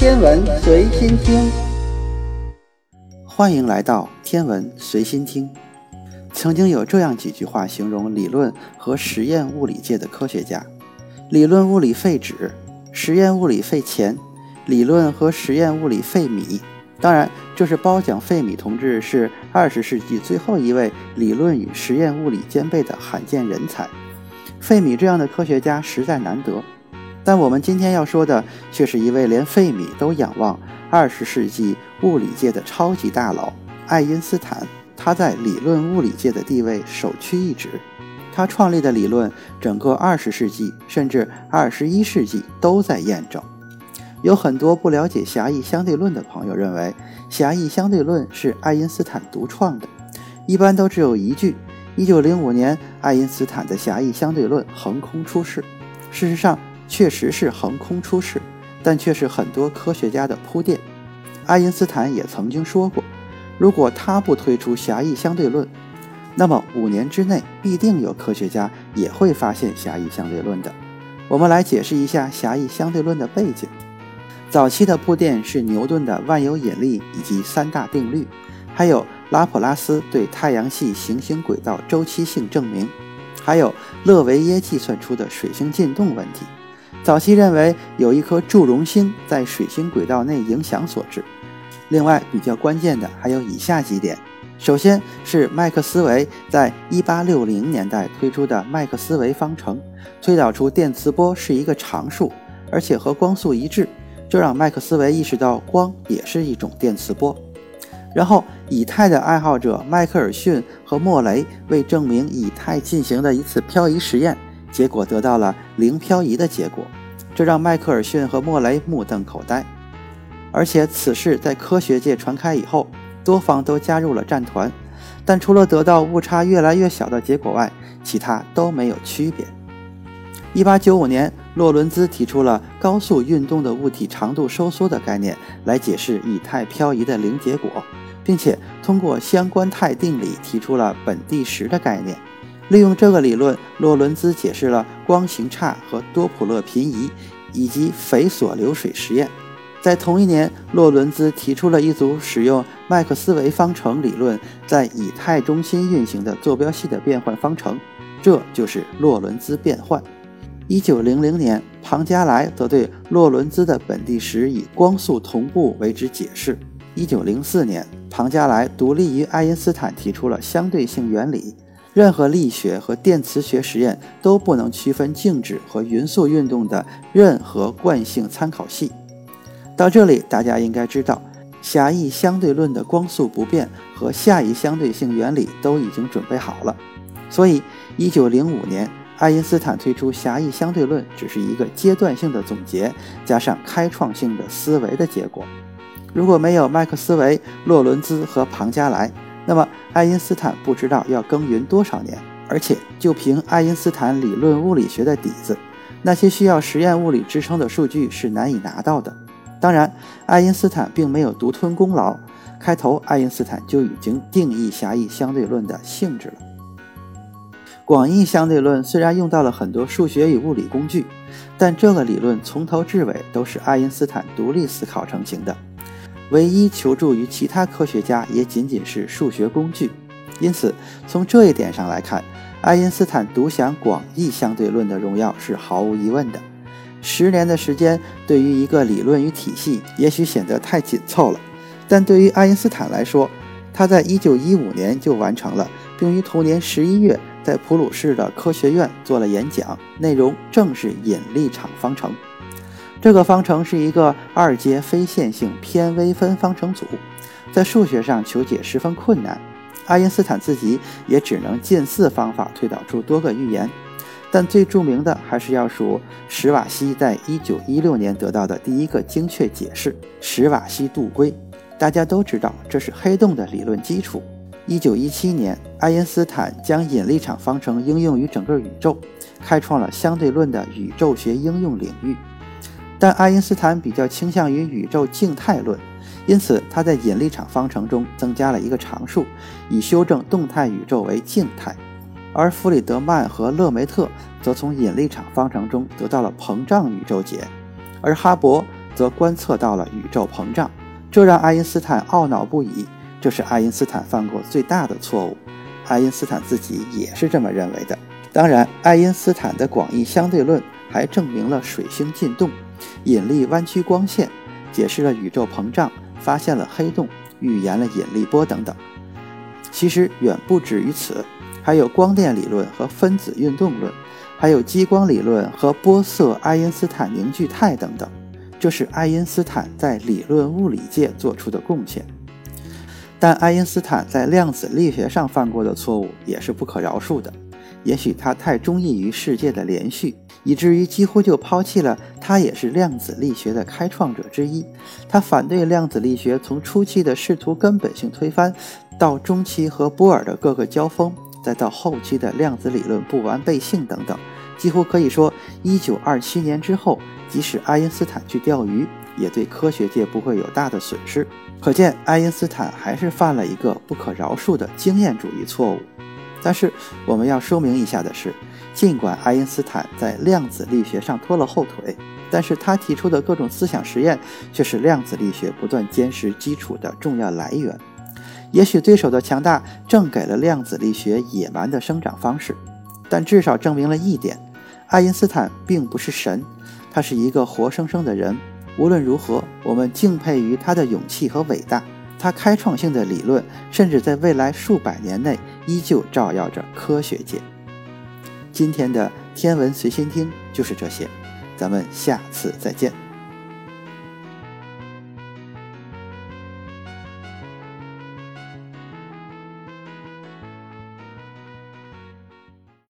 天文随心听，欢迎来到天文随心听。曾经有这样几句话形容理论和实验物理界的科学家：理论物理废纸，实验物理废钱；理论和实验物理废米。当然，这是褒奖费米同志是二十世纪最后一位理论与实验物理兼备的罕见人才。费米这样的科学家实在难得，但我们今天要说的却是一位连费米都仰望二十世纪物理界的超级大佬——爱因斯坦。他在理论物理界的地位首屈一指，他创立的理论，整个二十世纪甚至二十一世纪都在验证。有很多不了解狭义相对论的朋友认为，狭义相对论是爱因斯坦独创的，一般都只有一句。一九零五年，爱因斯坦的狭义相对论横空出世。事实上，确实是横空出世，但却是很多科学家的铺垫。爱因斯坦也曾经说过。如果他不推出狭义相对论，那么五年之内必定有科学家也会发现狭义相对论的。我们来解释一下狭义相对论的背景。早期的铺垫是牛顿的万有引力以及三大定律，还有拉普拉斯对太阳系行星轨道周期性证明，还有勒维耶计算出的水星进动问题。早期认为有一颗祝融星在水星轨道内影响所致。另外，比较关键的还有以下几点：首先是麦克斯韦在1860年代推出的麦克斯韦方程，推导出电磁波是一个常数，而且和光速一致，这让麦克斯韦意识到光也是一种电磁波。然后，以太的爱好者迈克尔逊和莫雷为证明以太进行的一次漂移实验，结果得到了零漂移的结果，这让迈克尔逊和莫雷目瞪口呆。而且此事在科学界传开以后，多方都加入了战团，但除了得到误差越来越小的结果外，其他都没有区别。一八九五年，洛伦兹提出了高速运动的物体长度收缩的概念，来解释以太漂移的零结果，并且通过相关态定理提出了本地时的概念。利用这个理论，洛伦兹解释了光行差和多普勒平移，以及斐索流水实验。在同一年，洛伦兹提出了一组使用麦克斯韦方程理论在以太中心运行的坐标系的变换方程，这就是洛伦兹变换。一九零零年，庞加莱则对洛伦兹的本地时以光速同步为之解释。一九零四年，庞加莱独立于爱因斯坦提出了相对性原理。任何力学和电磁学实验都不能区分静止和匀速运动的任何惯性参考系。到这里，大家应该知道，狭义相对论的光速不变和下移相对性原理都已经准备好了。所以，1905年，爱因斯坦推出狭义相对论只是一个阶段性的总结，加上开创性的思维的结果。如果没有麦克斯韦、洛伦兹和庞加莱，那么爱因斯坦不知道要耕耘多少年。而且，就凭爱因斯坦理论物理学的底子，那些需要实验物理支撑的数据是难以拿到的。当然，爱因斯坦并没有独吞功劳。开头，爱因斯坦就已经定义狭义相对论的性质了。广义相对论虽然用到了很多数学与物理工具，但这个理论从头至尾都是爱因斯坦独立思考成型的，唯一求助于其他科学家也仅仅是数学工具。因此，从这一点上来看，爱因斯坦独享广义相对论的荣耀是毫无疑问的。十年的时间对于一个理论与体系，也许显得太紧凑了，但对于爱因斯坦来说，他在一九一五年就完成了，并于同年十一月在普鲁士的科学院做了演讲，内容正是引力场方程。这个方程是一个二阶非线性偏微分方程组，在数学上求解十分困难，爱因斯坦自己也只能近似方法推导出多个预言。但最著名的还是要数史瓦西在1916年得到的第一个精确解释——史瓦西度规。大家都知道，这是黑洞的理论基础。1917年，爱因斯坦将引力场方程应用于整个宇宙，开创了相对论的宇宙学应用领域。但爱因斯坦比较倾向于宇宙静态论，因此他在引力场方程中增加了一个常数，以修正动态宇宙为静态。而弗里德曼和勒梅特则从引力场方程中得到了膨胀宇宙解，而哈勃则观测到了宇宙膨胀，这让爱因斯坦懊恼不已。这是爱因斯坦犯过最大的错误，爱因斯坦自己也是这么认为的。当然，爱因斯坦的广义相对论还证明了水星进动、引力弯曲光线，解释了宇宙膨胀，发现了黑洞，预言了引力波等等。其实远不止于此，还有光电理论和分子运动论，还有激光理论和波色爱因斯坦凝聚态等等。这是爱因斯坦在理论物理界做出的贡献。但爱因斯坦在量子力学上犯过的错误也是不可饶恕的。也许他太中意于世界的连续，以至于几乎就抛弃了他也是量子力学的开创者之一。他反对量子力学从初期的试图根本性推翻，到中期和波尔的各个交锋，再到后期的量子理论不完备性等等。几乎可以说，一九二七年之后，即使爱因斯坦去钓鱼，也对科学界不会有大的损失。可见，爱因斯坦还是犯了一个不可饶恕的经验主义错误。但是，我们要说明一下的是，尽管爱因斯坦在量子力学上拖了后腿，但是他提出的各种思想实验却是量子力学不断坚实基础的重要来源。也许对手的强大正给了量子力学野蛮的生长方式，但至少证明了一点：爱因斯坦并不是神，他是一个活生生的人。无论如何，我们敬佩于他的勇气和伟大。他开创性的理论，甚至在未来数百年内依旧照耀着科学界。今天的天文随心听就是这些，咱们下次再见。